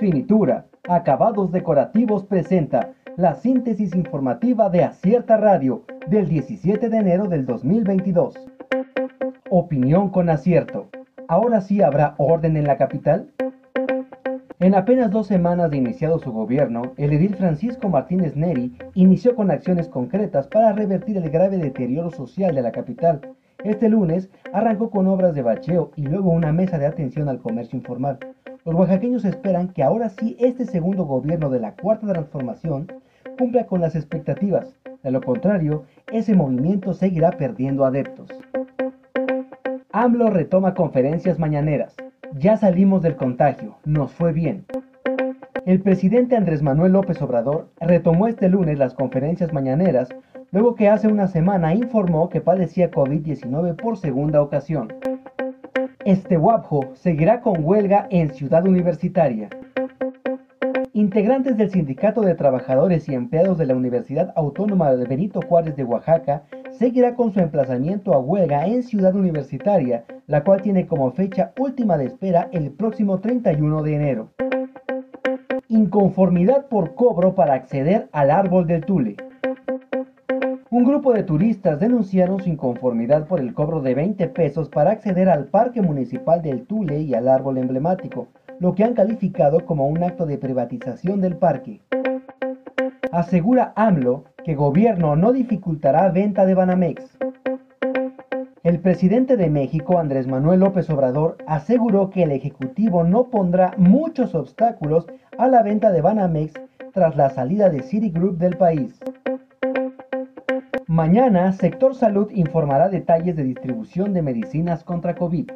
Finitura, Acabados Decorativos presenta la síntesis informativa de Acierta Radio del 17 de enero del 2022. Opinión con acierto. ¿Ahora sí habrá orden en la capital? En apenas dos semanas de iniciado su gobierno, el edil Francisco Martínez Neri inició con acciones concretas para revertir el grave deterioro social de la capital. Este lunes arrancó con obras de bacheo y luego una mesa de atención al comercio informal. Los oaxaqueños esperan que ahora sí este segundo gobierno de la Cuarta Transformación cumpla con las expectativas. De lo contrario, ese movimiento seguirá perdiendo adeptos. AMLO retoma conferencias mañaneras. Ya salimos del contagio, nos fue bien. El presidente Andrés Manuel López Obrador retomó este lunes las conferencias mañaneras luego que hace una semana informó que padecía COVID-19 por segunda ocasión. Este WAPJO seguirá con huelga en Ciudad Universitaria. Integrantes del Sindicato de Trabajadores y Empleados de la Universidad Autónoma de Benito Juárez de Oaxaca seguirá con su emplazamiento a huelga en Ciudad Universitaria, la cual tiene como fecha última de espera el próximo 31 de enero. Inconformidad por cobro para acceder al árbol del Tule. Un grupo de turistas denunciaron su inconformidad por el cobro de 20 pesos para acceder al Parque Municipal del Tule y al árbol emblemático, lo que han calificado como un acto de privatización del parque. Asegura AMLO que gobierno no dificultará venta de Banamex. El presidente de México, Andrés Manuel López Obrador, aseguró que el Ejecutivo no pondrá muchos obstáculos a la venta de Banamex tras la salida de Citigroup del país. Mañana, Sector Salud informará detalles de distribución de medicinas contra COVID.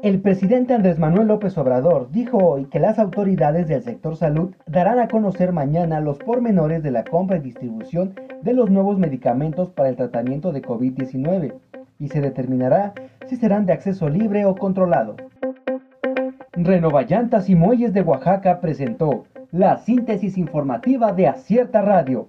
El presidente Andrés Manuel López Obrador dijo hoy que las autoridades del sector salud darán a conocer mañana los pormenores de la compra y distribución de los nuevos medicamentos para el tratamiento de COVID-19 y se determinará si serán de acceso libre o controlado. Renovallantas y Muelles de Oaxaca presentó la síntesis informativa de Acierta Radio